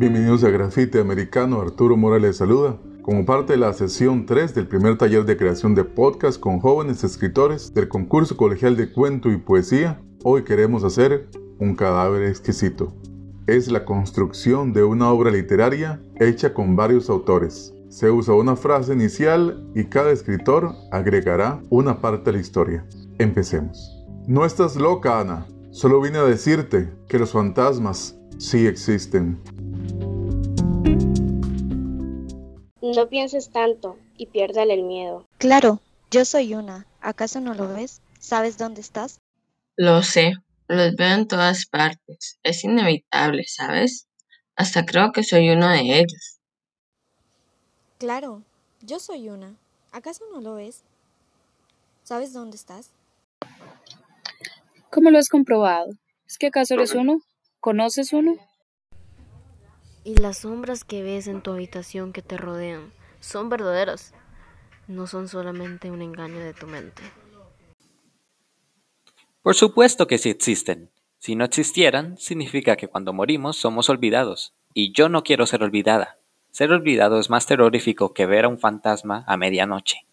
Bienvenidos a Grafite Americano, Arturo Morales saluda. Como parte de la sesión 3 del primer taller de creación de podcast con jóvenes escritores del concurso colegial de cuento y poesía, hoy queremos hacer un cadáver exquisito. Es la construcción de una obra literaria hecha con varios autores. Se usa una frase inicial y cada escritor agregará una parte de la historia. Empecemos. No estás loca, Ana. Solo vine a decirte que los fantasmas sí existen. No pienses tanto y piérdale el miedo. Claro, yo soy una. ¿Acaso no lo ves? ¿Sabes dónde estás? Lo sé, los veo en todas partes. Es inevitable, ¿sabes? Hasta creo que soy uno de ellos. Claro, yo soy una. ¿Acaso no lo ves? ¿Sabes dónde estás? ¿Cómo lo has comprobado? ¿Es que acaso eres uno? ¿Conoces uno? Y las sombras que ves en tu habitación que te rodean son verdaderas. No son solamente un engaño de tu mente. Por supuesto que sí existen. Si no existieran, significa que cuando morimos somos olvidados. Y yo no quiero ser olvidada. Ser olvidado es más terrorífico que ver a un fantasma a medianoche.